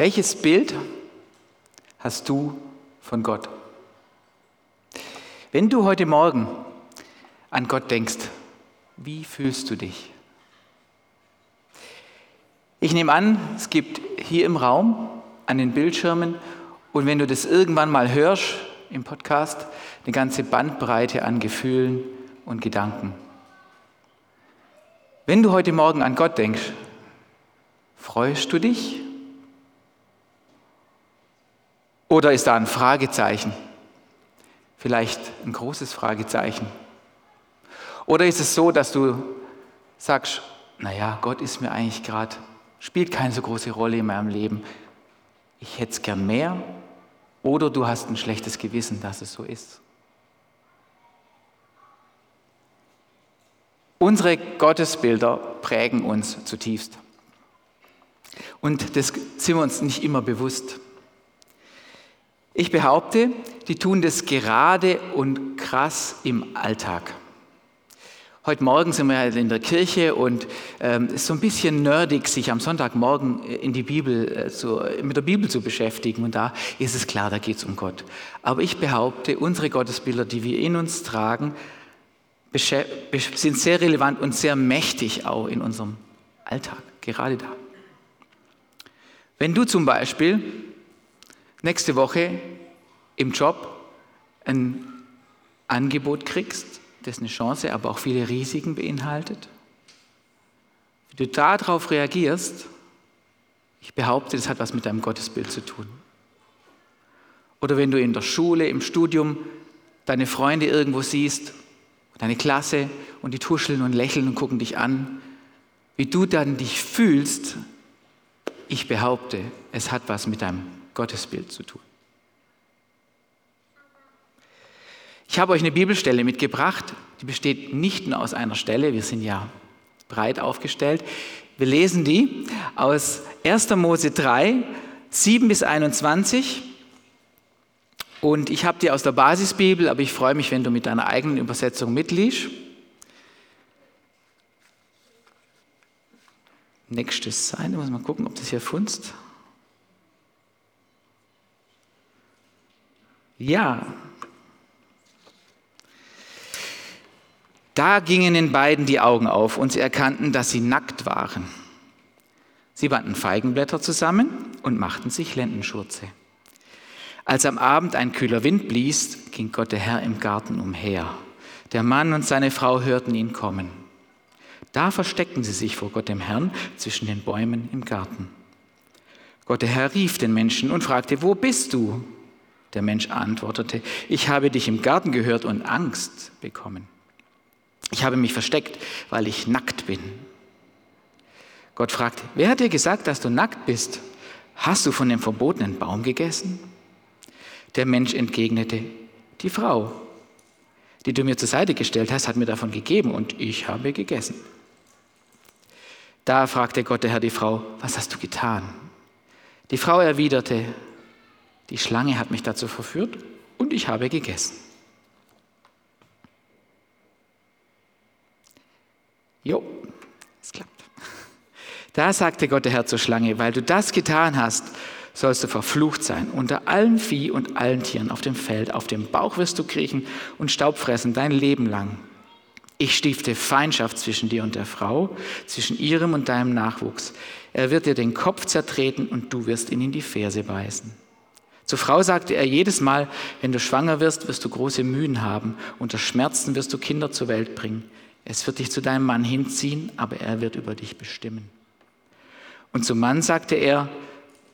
Welches Bild hast du von Gott? Wenn du heute Morgen an Gott denkst, wie fühlst du dich? Ich nehme an, es gibt hier im Raum, an den Bildschirmen und wenn du das irgendwann mal hörst im Podcast, eine ganze Bandbreite an Gefühlen und Gedanken. Wenn du heute Morgen an Gott denkst, freust du dich? Oder ist da ein Fragezeichen? Vielleicht ein großes Fragezeichen. Oder ist es so, dass du sagst, naja, Gott ist mir eigentlich gerade, spielt keine so große Rolle in meinem Leben. Ich hätte es gern mehr. Oder du hast ein schlechtes Gewissen, dass es so ist. Unsere Gottesbilder prägen uns zutiefst. Und das sind wir uns nicht immer bewusst. Ich behaupte, die tun das gerade und krass im Alltag. Heute Morgen sind wir in der Kirche und ähm, es ist so ein bisschen nerdig, sich am Sonntagmorgen in die Bibel, äh, zu, mit der Bibel zu beschäftigen. Und da ist es klar, da geht es um Gott. Aber ich behaupte, unsere Gottesbilder, die wir in uns tragen, sind sehr relevant und sehr mächtig auch in unserem Alltag, gerade da. Wenn du zum Beispiel nächste Woche im Job ein Angebot kriegst, das eine Chance, aber auch viele Risiken beinhaltet, wie du darauf reagierst, ich behaupte, das hat was mit deinem Gottesbild zu tun. Oder wenn du in der Schule, im Studium deine Freunde irgendwo siehst, deine Klasse und die tuscheln und lächeln und gucken dich an, wie du dann dich fühlst, ich behaupte, es hat was mit deinem Gottesbild zu tun. Ich habe euch eine Bibelstelle mitgebracht, die besteht nicht nur aus einer Stelle, wir sind ja breit aufgestellt. Wir lesen die aus 1. Mose 3, 7 bis 21. Und ich habe die aus der Basisbibel, aber ich freue mich, wenn du mit deiner eigenen Übersetzung mitliest. Nächstes sein, muss mal gucken, ob das hier funzt. Ja. Da gingen den beiden die Augen auf und sie erkannten, dass sie nackt waren. Sie banden Feigenblätter zusammen und machten sich Lendenschurze. Als am Abend ein kühler Wind blies, ging Gott der Herr im Garten umher. Der Mann und seine Frau hörten ihn kommen. Da versteckten sie sich vor Gott dem Herrn zwischen den Bäumen im Garten. Gott der Herr rief den Menschen und fragte, wo bist du? Der Mensch antwortete, ich habe dich im Garten gehört und Angst bekommen. Ich habe mich versteckt, weil ich nackt bin. Gott fragt, wer hat dir gesagt, dass du nackt bist? Hast du von dem verbotenen Baum gegessen? Der Mensch entgegnete, die Frau, die du mir zur Seite gestellt hast, hat mir davon gegeben und ich habe gegessen. Da fragte Gott der Herr die Frau, was hast du getan? Die Frau erwiderte, die Schlange hat mich dazu verführt und ich habe gegessen. Jo, es klappt. Da sagte Gott der Herr zur Schlange, weil du das getan hast, sollst du verflucht sein. Unter allen Vieh und allen Tieren auf dem Feld, auf dem Bauch wirst du kriechen und Staub fressen dein Leben lang. Ich stifte Feindschaft zwischen dir und der Frau, zwischen ihrem und deinem Nachwuchs. Er wird dir den Kopf zertreten und du wirst ihn in die Ferse beißen. Zur Frau sagte er jedes Mal, wenn du schwanger wirst, wirst du große Mühen haben, unter Schmerzen wirst du Kinder zur Welt bringen. Es wird dich zu deinem Mann hinziehen, aber er wird über dich bestimmen. Und zum Mann sagte er,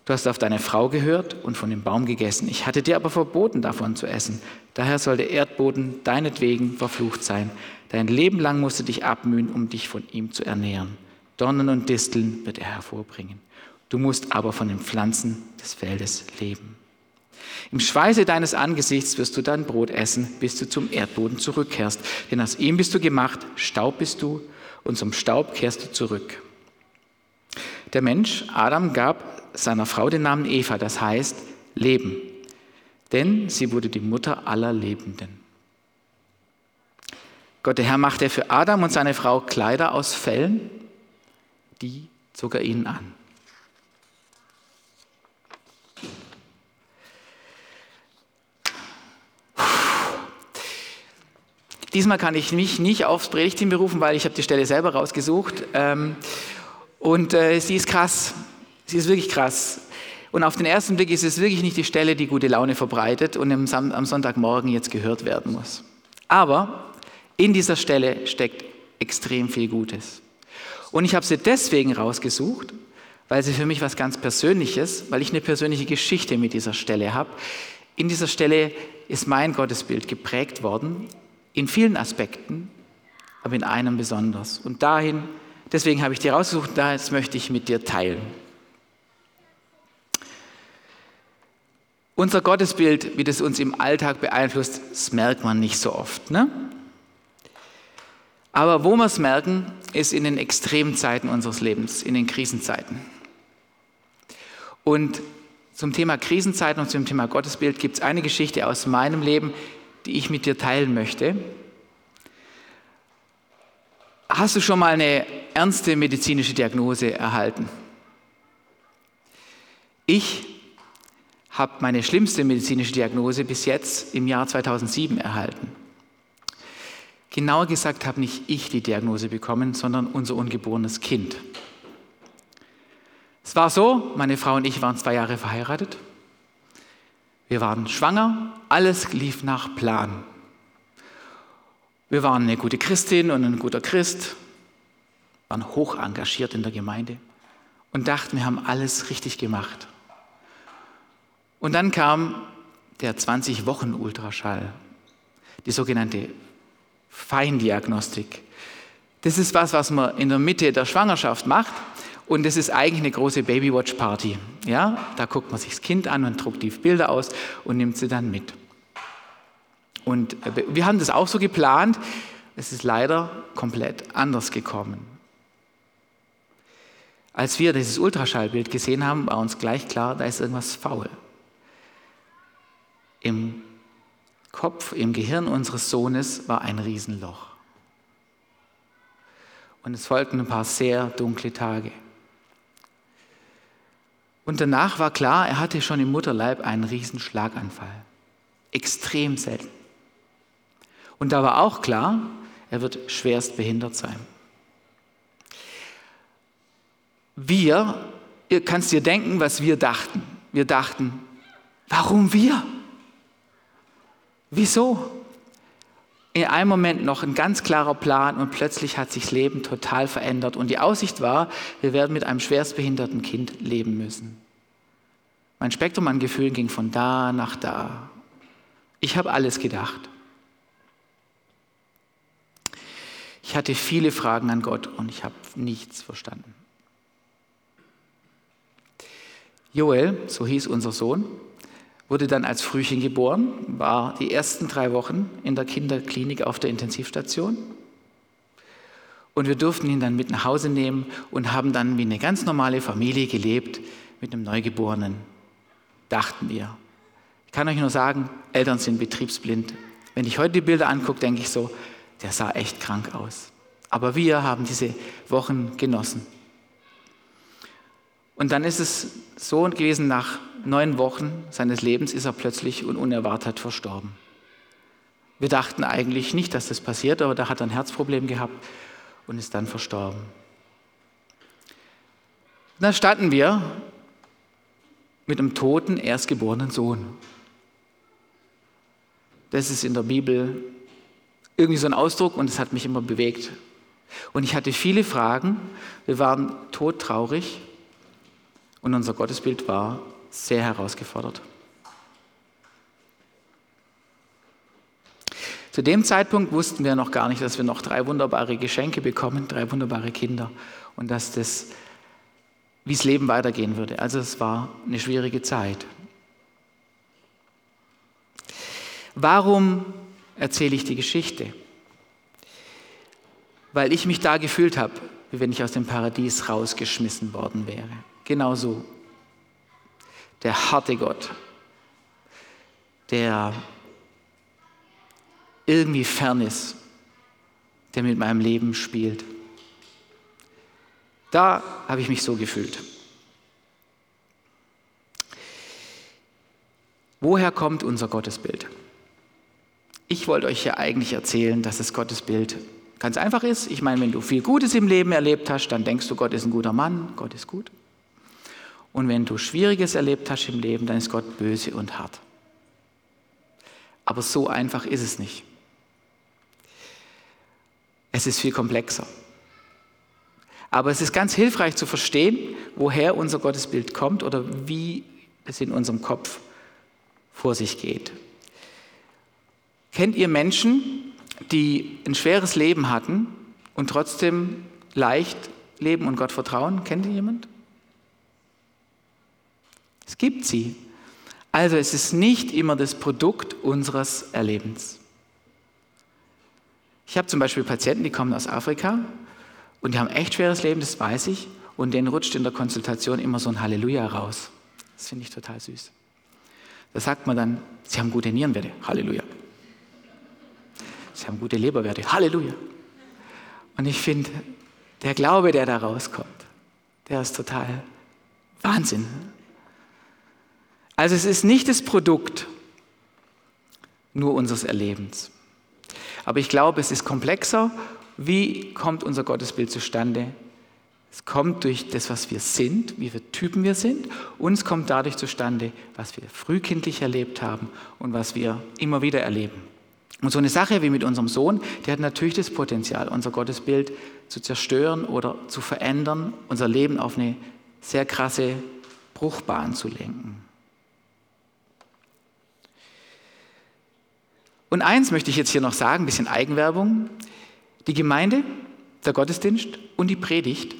Du hast auf deine Frau gehört und von dem Baum gegessen. Ich hatte dir aber verboten, davon zu essen. Daher soll der Erdboden deinetwegen verflucht sein. Dein Leben lang musst du dich abmühen, um dich von ihm zu ernähren. Dornen und Disteln wird er hervorbringen. Du musst aber von den Pflanzen des Feldes leben. Im Schweiße deines Angesichts wirst du dein Brot essen, bis du zum Erdboden zurückkehrst. Denn aus ihm bist du gemacht, Staub bist du, und zum Staub kehrst du zurück. Der Mensch, Adam, gab seiner Frau den Namen Eva, das heißt Leben, denn sie wurde die Mutter aller Lebenden. Gott der Herr machte für Adam und seine Frau Kleider aus Fellen, die zog er ihnen an. Diesmal kann ich mich nicht aufs Predigteam berufen, weil ich habe die Stelle selber rausgesucht. Ähm, und äh, sie ist krass. Sie ist wirklich krass. Und auf den ersten Blick ist es wirklich nicht die Stelle, die gute Laune verbreitet und am Sonntagmorgen jetzt gehört werden muss. Aber in dieser Stelle steckt extrem viel Gutes. Und ich habe sie deswegen rausgesucht, weil sie für mich was ganz Persönliches, weil ich eine persönliche Geschichte mit dieser Stelle habe. In dieser Stelle ist mein Gottesbild geprägt worden, in vielen Aspekten, aber in einem besonders. Und dahin, deswegen habe ich die rausgesucht, das möchte ich mit dir teilen. Unser Gottesbild, wie das uns im Alltag beeinflusst, das merkt man nicht so oft. Ne? Aber wo wir es merken, ist in den extremen Zeiten unseres Lebens, in den Krisenzeiten. Und zum Thema Krisenzeiten und zum Thema Gottesbild gibt es eine Geschichte aus meinem Leben, die ich mit dir teilen möchte. Hast du schon mal eine ernste medizinische Diagnose erhalten? Ich habe meine schlimmste medizinische Diagnose bis jetzt im Jahr 2007 erhalten. Genauer gesagt habe nicht ich die Diagnose bekommen, sondern unser ungeborenes Kind. Es war so, meine Frau und ich waren zwei Jahre verheiratet. Wir waren schwanger, alles lief nach Plan. Wir waren eine gute Christin und ein guter Christ, waren hoch engagiert in der Gemeinde und dachten, wir haben alles richtig gemacht. Und dann kam der 20-Wochen-Ultraschall, die sogenannte Feindiagnostik. Das ist was, was man in der Mitte der Schwangerschaft macht. Und das ist eigentlich eine große Babywatch-Party. Ja, da guckt man sich das Kind an und druckt die Bilder aus und nimmt sie dann mit. Und äh, wir haben das auch so geplant. Es ist leider komplett anders gekommen. Als wir dieses Ultraschallbild gesehen haben, war uns gleich klar, da ist irgendwas faul. Im Kopf, im Gehirn unseres Sohnes war ein Riesenloch. Und es folgten ein paar sehr dunkle Tage. Und danach war klar, er hatte schon im Mutterleib einen Riesenschlaganfall. Extrem selten. Und da war auch klar, er wird schwerst behindert sein. Wir, ihr kannst dir denken, was wir dachten. Wir dachten, warum wir? Wieso? In einem Moment noch ein ganz klarer Plan und plötzlich hat sich das Leben total verändert. Und die Aussicht war, wir werden mit einem schwerstbehinderten Kind leben müssen. Mein Spektrum an Gefühlen ging von da nach da. Ich habe alles gedacht. Ich hatte viele Fragen an Gott und ich habe nichts verstanden. Joel, so hieß unser Sohn, wurde dann als Frühchen geboren, war die ersten drei Wochen in der Kinderklinik auf der Intensivstation. Und wir durften ihn dann mit nach Hause nehmen und haben dann wie eine ganz normale Familie gelebt mit einem Neugeborenen, dachten wir. Ich kann euch nur sagen, Eltern sind betriebsblind. Wenn ich heute die Bilder angucke, denke ich so, der sah echt krank aus. Aber wir haben diese Wochen genossen. Und dann ist es so gewesen, nach neun Wochen seines Lebens ist er plötzlich und unerwartet verstorben. Wir dachten eigentlich nicht, dass das passiert, aber da hat er ein Herzproblem gehabt und ist dann verstorben. Und dann standen wir mit einem toten, erstgeborenen Sohn. Das ist in der Bibel irgendwie so ein Ausdruck und es hat mich immer bewegt. Und ich hatte viele Fragen. Wir waren todtraurig und unser Gottesbild war sehr herausgefordert. Zu dem Zeitpunkt wussten wir noch gar nicht, dass wir noch drei wunderbare Geschenke bekommen, drei wunderbare Kinder und dass das, wie das Leben weitergehen würde. Also es war eine schwierige Zeit. Warum erzähle ich die Geschichte? Weil ich mich da gefühlt habe, wie wenn ich aus dem Paradies rausgeschmissen worden wäre. Genauso der harte Gott, der irgendwie fern ist, der mit meinem Leben spielt. Da habe ich mich so gefühlt. Woher kommt unser Gottesbild? Ich wollte euch ja eigentlich erzählen, dass das Gottesbild ganz einfach ist. Ich meine, wenn du viel Gutes im Leben erlebt hast, dann denkst du, Gott ist ein guter Mann, Gott ist gut. Und wenn du Schwieriges erlebt hast im Leben, dann ist Gott böse und hart. Aber so einfach ist es nicht. Es ist viel komplexer. Aber es ist ganz hilfreich zu verstehen, woher unser Gottesbild kommt oder wie es in unserem Kopf vor sich geht. Kennt ihr Menschen, die ein schweres Leben hatten und trotzdem leicht leben und Gott vertrauen? Kennt ihr jemand? Es gibt sie. Also es ist nicht immer das Produkt unseres Erlebens. Ich habe zum Beispiel Patienten, die kommen aus Afrika und die haben echt schweres Leben, das weiß ich, und denen rutscht in der Konsultation immer so ein Halleluja raus. Das finde ich total süß. Da sagt man dann, sie haben gute Nierenwerte, Halleluja. Sie haben gute Leberwerte, Halleluja. Und ich finde, der Glaube, der da rauskommt, der ist total Wahnsinn. Also es ist nicht das Produkt nur unseres Erlebens. Aber ich glaube, es ist komplexer. Wie kommt unser Gottesbild zustande? Es kommt durch das, was wir sind, wie viele Typen wir sind, und es kommt dadurch zustande, was wir frühkindlich erlebt haben und was wir immer wieder erleben. Und so eine Sache wie mit unserem Sohn, die hat natürlich das Potenzial, unser Gottesbild zu zerstören oder zu verändern, unser Leben auf eine sehr krasse Bruchbahn zu lenken. Und eins möchte ich jetzt hier noch sagen, ein bisschen Eigenwerbung. Die Gemeinde, der Gottesdienst und die Predigt,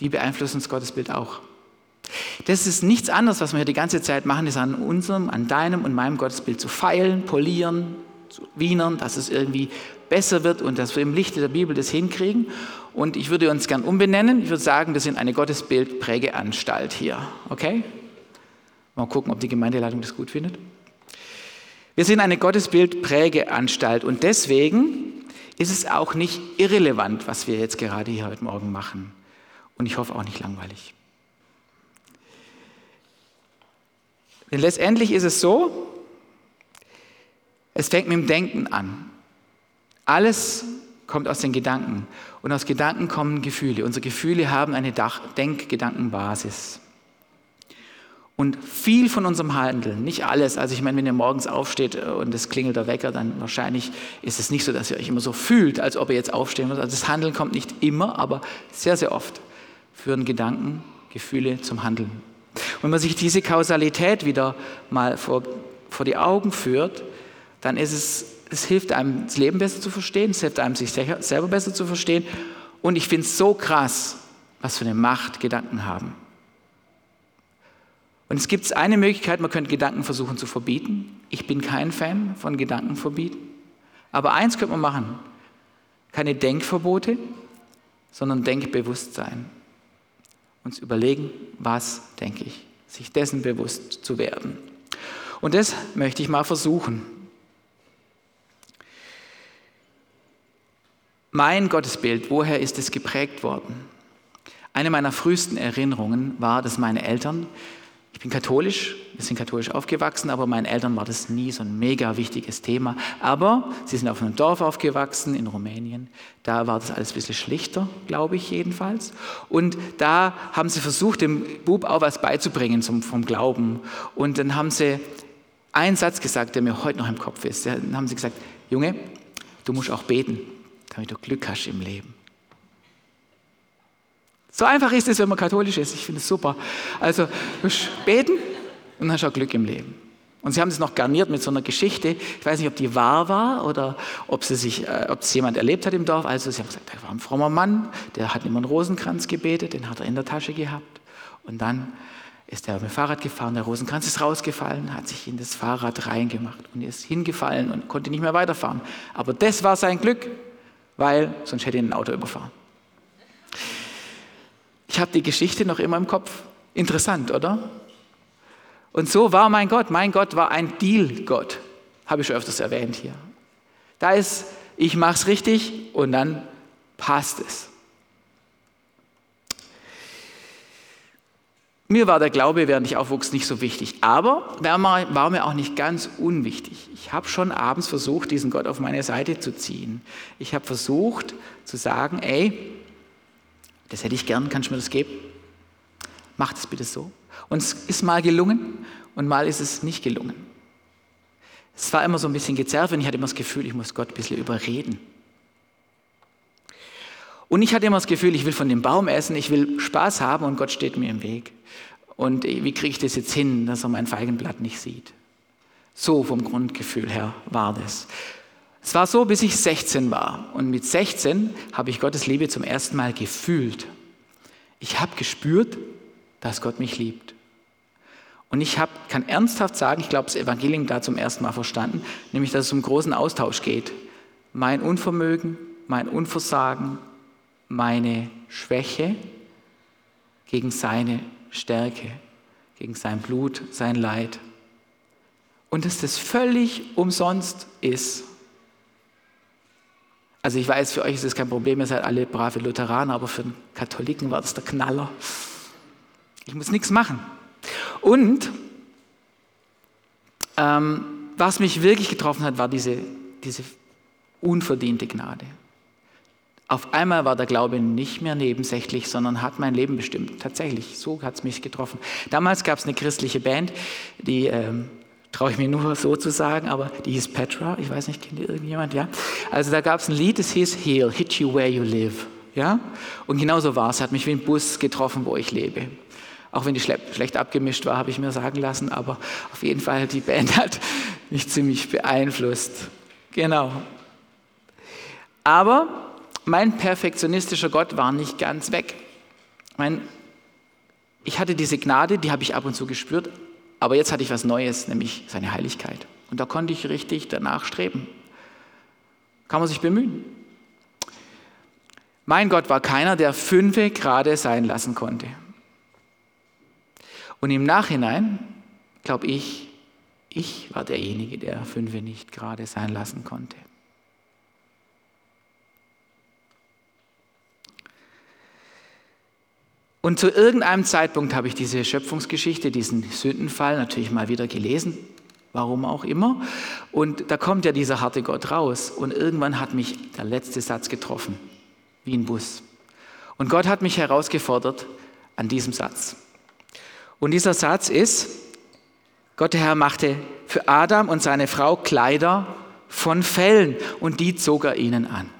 die beeinflussen das Gottesbild auch. Das ist nichts anderes, was wir hier die ganze Zeit machen, ist an unserem, an deinem und meinem Gottesbild zu feilen, polieren, zu wienern, dass es irgendwie besser wird und dass wir im Lichte der Bibel das hinkriegen. Und ich würde uns gern umbenennen. Ich würde sagen, wir sind eine Gottesbildprägeanstalt hier. Okay? Mal gucken, ob die Gemeindeleitung das gut findet. Wir sind eine Gottesbildprägeanstalt und deswegen ist es auch nicht irrelevant, was wir jetzt gerade hier heute Morgen machen. Und ich hoffe auch nicht langweilig. Denn letztendlich ist es so, es fängt mit dem Denken an. Alles kommt aus den Gedanken. Und aus Gedanken kommen Gefühle. Unsere Gefühle haben eine Denkgedankenbasis. Und viel von unserem Handeln, nicht alles, also ich meine, wenn ihr morgens aufsteht äh, und es klingelt der Wecker, dann wahrscheinlich ist es nicht so, dass ihr euch immer so fühlt, als ob ihr jetzt aufstehen müsst. Also das Handeln kommt nicht immer, aber sehr, sehr oft führen Gedanken, Gefühle zum Handeln. Und wenn man sich diese Kausalität wieder mal vor, vor die Augen führt, dann ist es, es hilft einem, das Leben besser zu verstehen, es hilft einem, sich selber besser zu verstehen. Und ich finde es so krass, was für eine Macht Gedanken haben. Und es gibt eine Möglichkeit, man könnte Gedanken versuchen zu verbieten. Ich bin kein Fan von Gedanken verbieten. Aber eins könnte man machen. Keine Denkverbote, sondern Denkbewusstsein. Uns überlegen, was denke ich. Sich dessen bewusst zu werden. Und das möchte ich mal versuchen. Mein Gottesbild, woher ist es geprägt worden? Eine meiner frühesten Erinnerungen war, dass meine Eltern bin katholisch, wir sind katholisch aufgewachsen, aber meinen Eltern war das nie so ein mega wichtiges Thema. Aber sie sind auf einem Dorf aufgewachsen in Rumänien. Da war das alles ein bisschen schlichter, glaube ich jedenfalls. Und da haben sie versucht, dem Bub auch was beizubringen zum, vom Glauben. Und dann haben sie einen Satz gesagt, der mir heute noch im Kopf ist. Dann haben sie gesagt, Junge, du musst auch beten, damit du Glück hast im Leben. So einfach ist es, wenn man katholisch ist. Ich finde es super. Also, beten und dann hast auch Glück im Leben. Und sie haben das noch garniert mit so einer Geschichte. Ich weiß nicht, ob die wahr war oder ob, sie sich, äh, ob es jemand erlebt hat im Dorf. Also sie haben gesagt, da war ein frommer Mann, der hat immer einen Rosenkranz gebetet, den hat er in der Tasche gehabt. Und dann ist er mit dem Fahrrad gefahren, der Rosenkranz ist rausgefallen, hat sich in das Fahrrad reingemacht und ist hingefallen und konnte nicht mehr weiterfahren. Aber das war sein Glück, weil sonst hätte ihn ein Auto überfahren. Ich habe die Geschichte noch immer im Kopf. Interessant, oder? Und so war mein Gott. Mein Gott war ein Deal-Gott. Habe ich schon öfters erwähnt hier. Da ist, ich mache es richtig und dann passt es. Mir war der Glaube, während ich aufwuchs, nicht so wichtig. Aber war mir auch nicht ganz unwichtig. Ich habe schon abends versucht, diesen Gott auf meine Seite zu ziehen. Ich habe versucht zu sagen, ey, das hätte ich gern, kannst du mir das geben? Mach das bitte so. Und es ist mal gelungen und mal ist es nicht gelungen. Es war immer so ein bisschen gezerrt und ich hatte immer das Gefühl, ich muss Gott ein bisschen überreden. Und ich hatte immer das Gefühl, ich will von dem Baum essen, ich will Spaß haben und Gott steht mir im Weg. Und wie kriege ich das jetzt hin, dass er mein Feigenblatt nicht sieht? So vom Grundgefühl her war das. Es war so, bis ich 16 war. Und mit 16 habe ich Gottes Liebe zum ersten Mal gefühlt. Ich habe gespürt, dass Gott mich liebt. Und ich hab, kann ernsthaft sagen, ich glaube, das Evangelium da zum ersten Mal verstanden, nämlich, dass es um großen Austausch geht. Mein Unvermögen, mein Unversagen, meine Schwäche gegen seine Stärke, gegen sein Blut, sein Leid. Und dass das völlig umsonst ist. Also ich weiß, für euch ist das kein Problem, ihr seid alle brave Lutheraner, aber für einen Katholiken war das der Knaller. Ich muss nichts machen. Und ähm, was mich wirklich getroffen hat, war diese, diese unverdiente Gnade. Auf einmal war der Glaube nicht mehr nebensächlich, sondern hat mein Leben bestimmt. Tatsächlich, so hat es mich getroffen. Damals gab es eine christliche Band, die ähm, traue ich mir nur so zu sagen, aber die hieß Petra. Ich weiß nicht, kennt ihr irgendjemand? Ja. Also da gab es ein Lied, das hieß Heal, Hit You Where You Live. Ja. Und genauso war es. Hat mich wie ein Bus getroffen, wo ich lebe. Auch wenn die schlecht abgemischt war, habe ich mir sagen lassen, aber auf jeden Fall die Band hat mich ziemlich beeinflusst. Genau. Aber mein perfektionistischer Gott war nicht ganz weg. Mein, ich hatte diese Gnade, die habe ich ab und zu gespürt, aber jetzt hatte ich was Neues, nämlich seine Heiligkeit. Und da konnte ich richtig danach streben. Kann man sich bemühen. Mein Gott war keiner, der fünfe gerade sein lassen konnte. Und im Nachhinein, glaube ich, ich war derjenige, der fünfe nicht gerade sein lassen konnte. Und zu irgendeinem Zeitpunkt habe ich diese Schöpfungsgeschichte, diesen Sündenfall natürlich mal wieder gelesen, warum auch immer. Und da kommt ja dieser harte Gott raus. Und irgendwann hat mich der letzte Satz getroffen, wie ein Bus. Und Gott hat mich herausgefordert an diesem Satz. Und dieser Satz ist, Gott der Herr machte für Adam und seine Frau Kleider von Fellen und die zog er ihnen an.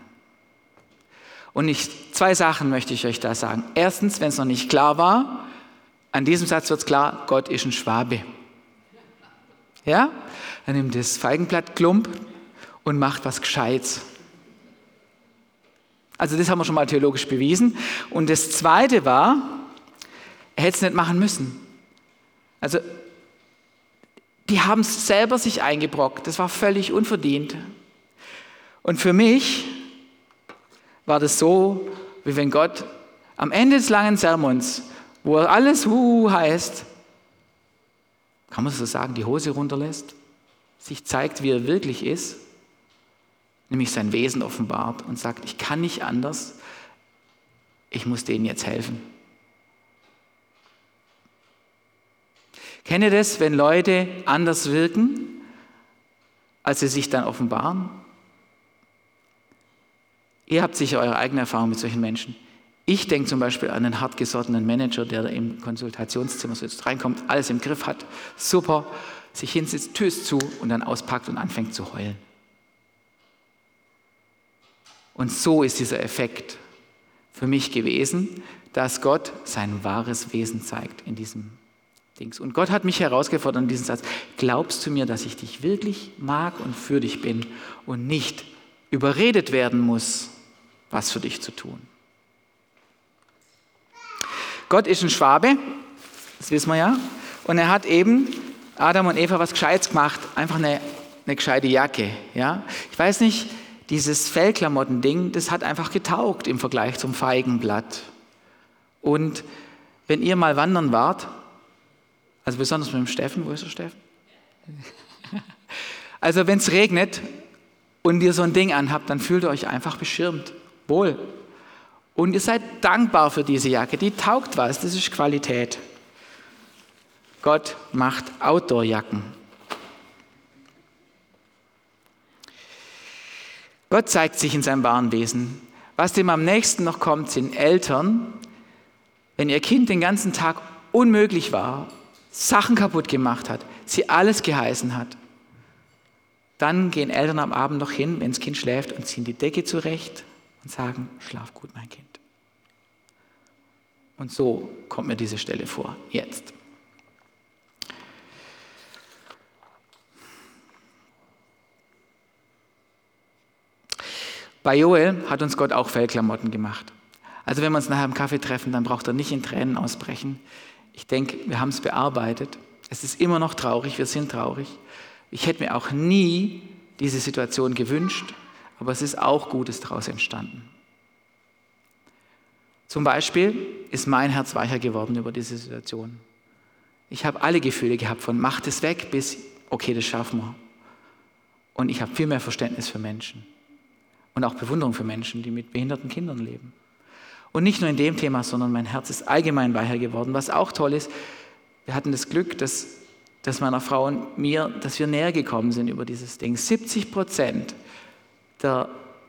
Und ich, zwei Sachen möchte ich euch da sagen. Erstens, wenn es noch nicht klar war, an diesem Satz wird es klar, Gott ist ein Schwabe. Ja? Er nimmt das Feigenblatt Klump und macht was Gescheites. Also das haben wir schon mal theologisch bewiesen. Und das Zweite war, er hätte es nicht machen müssen. Also die haben es selber sich eingebrockt. Das war völlig unverdient. Und für mich war das so, wie wenn Gott am Ende des langen Sermons, wo er alles Hu heißt, kann man so sagen, die Hose runterlässt, sich zeigt, wie er wirklich ist, nämlich sein Wesen offenbart und sagt, ich kann nicht anders, ich muss denen jetzt helfen. Kennt ihr das, wenn Leute anders wirken, als sie sich dann offenbaren? Ihr habt sicher eure eigene Erfahrung mit solchen Menschen. Ich denke zum Beispiel an einen hartgesottenen Manager, der im Konsultationszimmer sitzt, reinkommt, alles im Griff hat, super, sich hinsetzt, Tür ist zu und dann auspackt und anfängt zu heulen. Und so ist dieser Effekt für mich gewesen, dass Gott sein wahres Wesen zeigt in diesem Dings. Und Gott hat mich herausgefordert in diesem Satz, glaubst du mir, dass ich dich wirklich mag und für dich bin und nicht überredet werden muss, was für dich zu tun. Gott ist ein Schwabe, das wissen wir ja, und er hat eben Adam und Eva was Gescheites gemacht, einfach eine, eine gescheite Jacke. Ja? Ich weiß nicht, dieses Fellklamotten-Ding, das hat einfach getaugt im Vergleich zum Feigenblatt. Und wenn ihr mal wandern wart, also besonders mit dem Steffen, wo ist der Steffen? Also wenn es regnet und ihr so ein Ding anhabt, dann fühlt ihr euch einfach beschirmt wohl. Und ihr seid dankbar für diese Jacke, die taugt was, das ist Qualität. Gott macht Outdoorjacken. Gott zeigt sich in seinem wahren Wesen. Was dem am nächsten noch kommt, sind Eltern, wenn ihr Kind den ganzen Tag unmöglich war, Sachen kaputt gemacht hat, sie alles geheißen hat, dann gehen Eltern am Abend noch hin, wenn das Kind schläft, und ziehen die Decke zurecht und sagen, schlaf gut, mein Kind. Und so kommt mir diese Stelle vor, jetzt. Bei Joel hat uns Gott auch Fellklamotten gemacht. Also wenn wir uns nachher im Kaffee treffen, dann braucht er nicht in Tränen ausbrechen. Ich denke, wir haben es bearbeitet. Es ist immer noch traurig, wir sind traurig. Ich hätte mir auch nie diese Situation gewünscht, aber es ist auch Gutes daraus entstanden. Zum Beispiel ist mein Herz weicher geworden über diese Situation. Ich habe alle Gefühle gehabt, von macht es weg bis okay, das schaffen wir. Und ich habe viel mehr Verständnis für Menschen und auch Bewunderung für Menschen, die mit behinderten Kindern leben. Und nicht nur in dem Thema, sondern mein Herz ist allgemein weicher geworden. Was auch toll ist, wir hatten das Glück, dass, dass meiner Frau und mir, dass wir näher gekommen sind über dieses Ding. 70 Prozent der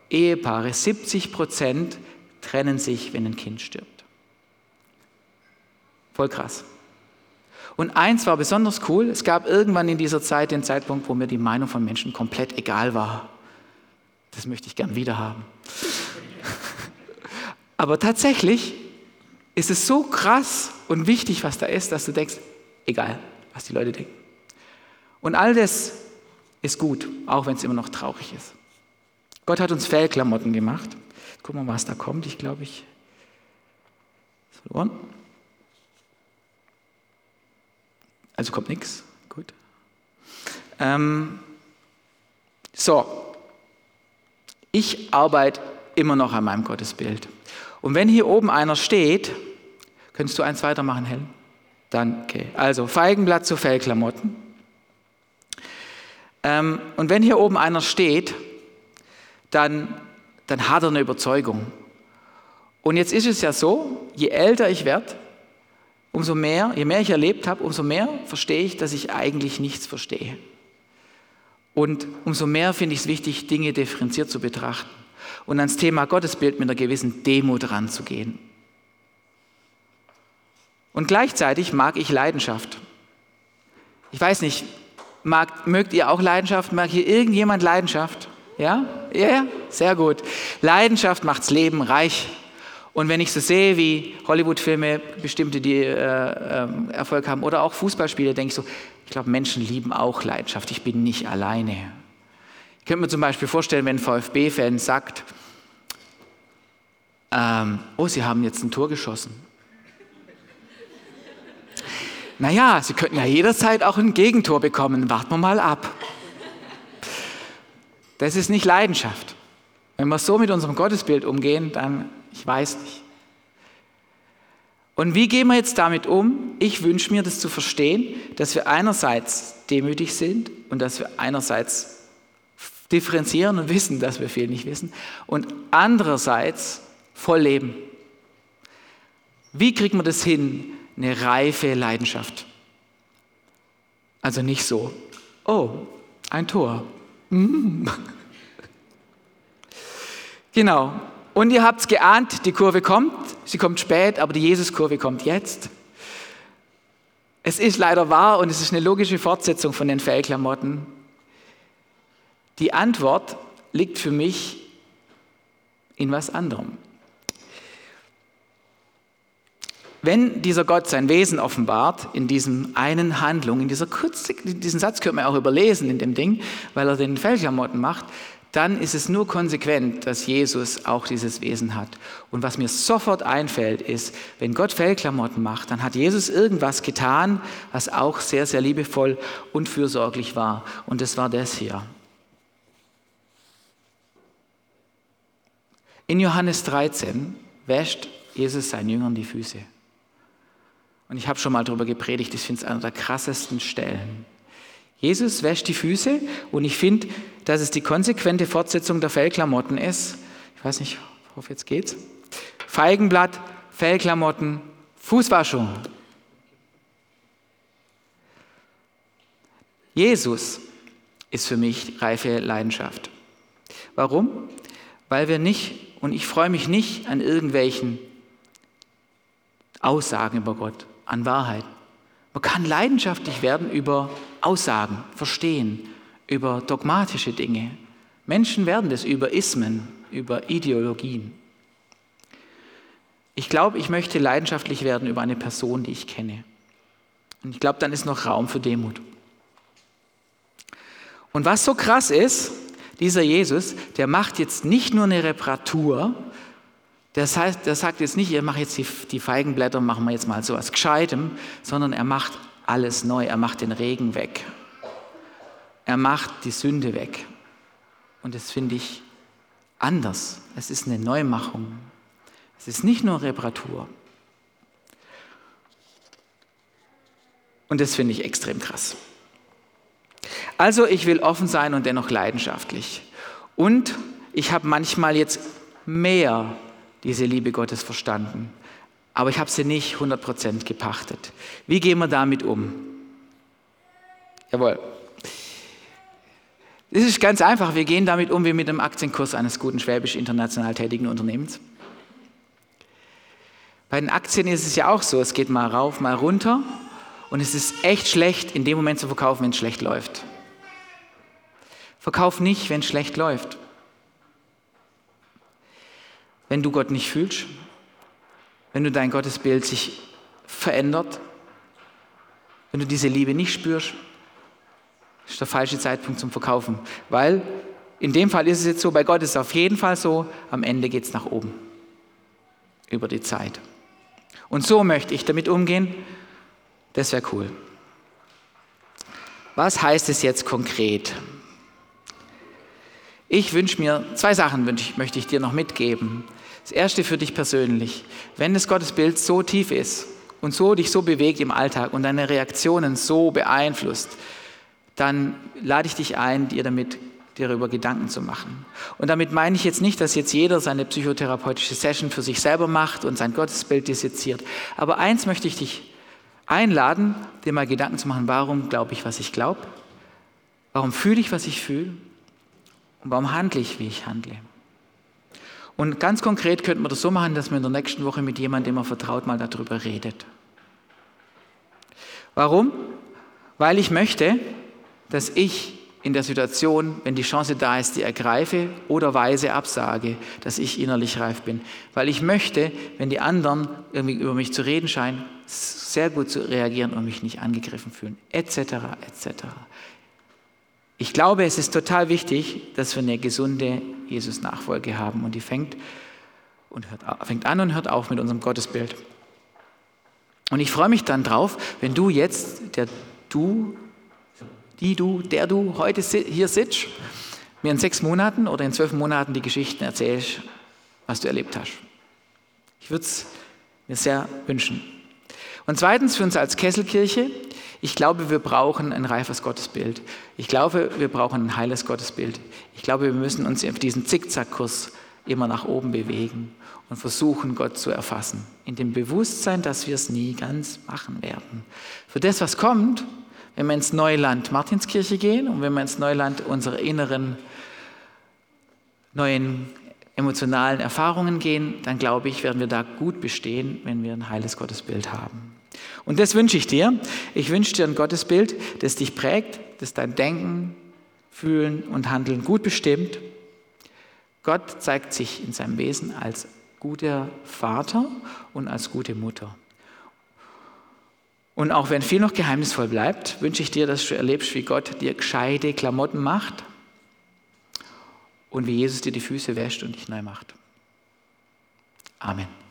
Ehepaare, 70 Prozent trennen sich, wenn ein Kind stirbt. Voll krass. Und eins war besonders cool, es gab irgendwann in dieser Zeit den Zeitpunkt, wo mir die Meinung von Menschen komplett egal war. Das möchte ich gern wieder haben. Aber tatsächlich ist es so krass und wichtig, was da ist, dass du denkst, egal, was die Leute denken. Und all das ist gut, auch wenn es immer noch traurig ist. Gott hat uns Fellklamotten gemacht. Wir mal, was da kommt. Ich glaube, ich verloren. Also kommt nichts. Gut. Ähm, so, ich arbeite immer noch an meinem Gottesbild. Und wenn hier oben einer steht, könntest du eins weitermachen, Helen? Dann, okay. Also Feigenblatt zu Fellklamotten. Ähm, und wenn hier oben einer steht, dann, dann hat er eine Überzeugung. Und jetzt ist es ja so, je älter ich werde, umso mehr, je mehr ich erlebt habe, umso mehr verstehe ich, dass ich eigentlich nichts verstehe. Und umso mehr finde ich es wichtig, Dinge differenziert zu betrachten und ans Thema Gottesbild mit einer gewissen Demut ranzugehen. Und gleichzeitig mag ich Leidenschaft. Ich weiß nicht, mag, mögt ihr auch Leidenschaft? Mag hier irgendjemand Leidenschaft? Ja? Ja, ja, sehr gut. Leidenschaft macht's Leben reich. Und wenn ich so sehe, wie Hollywood-Filme bestimmte, die äh, äh, Erfolg haben, oder auch Fußballspiele, denke ich so, ich glaube, Menschen lieben auch Leidenschaft. Ich bin nicht alleine. Ich könnte mir zum Beispiel vorstellen, wenn ein VfB-Fan sagt, ähm, oh, Sie haben jetzt ein Tor geschossen. Naja, Sie könnten ja jederzeit auch ein Gegentor bekommen. Warten wir mal ab. Das ist nicht Leidenschaft. Wenn wir so mit unserem Gottesbild umgehen, dann, ich weiß nicht. Und wie gehen wir jetzt damit um? Ich wünsche mir, das zu verstehen, dass wir einerseits demütig sind und dass wir einerseits differenzieren und wissen, dass wir viel nicht wissen und andererseits voll leben. Wie kriegt man das hin? Eine reife Leidenschaft. Also nicht so, oh, ein Tor. Mm. Genau. Und ihr habt es geahnt, die Kurve kommt. Sie kommt spät, aber die Jesuskurve kommt jetzt. Es ist leider wahr und es ist eine logische Fortsetzung von den Fellklamotten. Die Antwort liegt für mich in was anderem. Wenn dieser Gott sein Wesen offenbart, in diesem einen Handlung, in dieser kurzen, diesen Satz könnte man auch überlesen in dem Ding, weil er den Fellklamotten macht, dann ist es nur konsequent, dass Jesus auch dieses Wesen hat. Und was mir sofort einfällt, ist, wenn Gott Fellklamotten macht, dann hat Jesus irgendwas getan, was auch sehr, sehr liebevoll und fürsorglich war. Und das war das hier. In Johannes 13 wäscht Jesus seinen Jüngern die Füße. Und ich habe schon mal darüber gepredigt, ich finde es einer der krassesten Stellen. Jesus wäscht die Füße und ich finde, dass es die konsequente Fortsetzung der Fellklamotten ist. Ich weiß nicht, ich hoffe, jetzt geht's. Feigenblatt, Fellklamotten, Fußwaschung. Jesus ist für mich reife Leidenschaft. Warum? Weil wir nicht, und ich freue mich nicht an irgendwelchen Aussagen über Gott, an Wahrheit. Man kann leidenschaftlich werden über Aussagen, verstehen, über dogmatische Dinge. Menschen werden das über Ismen, über Ideologien. Ich glaube, ich möchte leidenschaftlich werden über eine Person, die ich kenne. Und ich glaube, dann ist noch Raum für Demut. Und was so krass ist, dieser Jesus, der macht jetzt nicht nur eine Reparatur, das heißt, der sagt jetzt nicht, ihr macht jetzt die, die Feigenblätter, machen wir jetzt mal so was Gescheitem, sondern er macht alles neu. Er macht den Regen weg. Er macht die Sünde weg. Und das finde ich anders. Es ist eine Neumachung. Es ist nicht nur Reparatur. Und das finde ich extrem krass. Also ich will offen sein und dennoch leidenschaftlich. Und ich habe manchmal jetzt mehr diese Liebe Gottes verstanden, aber ich habe sie nicht 100% gepachtet. Wie gehen wir damit um? Jawohl. Es ist ganz einfach. Wir gehen damit um wie mit dem Aktienkurs eines guten schwäbisch international tätigen Unternehmens. Bei den Aktien ist es ja auch so, es geht mal rauf, mal runter und es ist echt schlecht, in dem Moment zu verkaufen, wenn es schlecht läuft. Verkauf nicht, wenn es schlecht läuft. Wenn du Gott nicht fühlst, wenn du dein Gottesbild sich verändert, wenn du diese Liebe nicht spürst, ist der falsche Zeitpunkt zum Verkaufen. Weil in dem Fall ist es jetzt so, bei Gott ist es auf jeden Fall so, am Ende geht es nach oben. Über die Zeit. Und so möchte ich damit umgehen. Das wäre cool. Was heißt es jetzt konkret? Ich wünsche mir, zwei Sachen möchte ich dir noch mitgeben. Das erste für dich persönlich. Wenn das Gottesbild so tief ist und so dich so bewegt im Alltag und deine Reaktionen so beeinflusst, dann lade ich dich ein, dir damit darüber Gedanken zu machen. Und damit meine ich jetzt nicht, dass jetzt jeder seine psychotherapeutische Session für sich selber macht und sein Gottesbild disseziert. Aber eins möchte ich dich einladen, dir mal Gedanken zu machen, warum glaube ich, was ich glaube? Warum fühle ich, was ich fühle? Und warum handle ich, wie ich handle? Und ganz konkret könnten wir das so machen, dass man in der nächsten Woche mit jemandem, dem man vertraut, mal darüber redet. Warum? Weil ich möchte, dass ich in der Situation, wenn die Chance da ist, die ergreife oder weise absage, dass ich innerlich reif bin. Weil ich möchte, wenn die anderen irgendwie über mich zu reden scheinen, sehr gut zu reagieren und mich nicht angegriffen fühlen, etc., etc. Ich glaube, es ist total wichtig, dass wir eine gesunde Jesus-Nachfolge haben und die fängt, und hört, fängt an und hört auf mit unserem Gottesbild. Und ich freue mich dann drauf, wenn du jetzt, der du, die du, der du heute hier sitzt, mir in sechs Monaten oder in zwölf Monaten die Geschichten erzählst, was du erlebt hast. Ich würde es mir sehr wünschen. Und zweitens für uns als Kesselkirche, ich glaube, wir brauchen ein reifes Gottesbild. Ich glaube, wir brauchen ein heiles Gottesbild. Ich glaube, wir müssen uns auf diesen Zickzackkurs immer nach oben bewegen und versuchen, Gott zu erfassen. In dem Bewusstsein, dass wir es nie ganz machen werden. Für das, was kommt, wenn wir ins Neuland Martinskirche gehen und wenn wir ins Neuland unserer inneren neuen emotionalen Erfahrungen gehen, dann glaube ich, werden wir da gut bestehen, wenn wir ein heiles Gottesbild haben. Und das wünsche ich dir. Ich wünsche dir ein Gottesbild, das dich prägt, das dein Denken, Fühlen und Handeln gut bestimmt. Gott zeigt sich in seinem Wesen als guter Vater und als gute Mutter. Und auch wenn viel noch geheimnisvoll bleibt, wünsche ich dir, dass du erlebst, wie Gott dir gescheite Klamotten macht und wie Jesus dir die Füße wäscht und dich neu macht. Amen.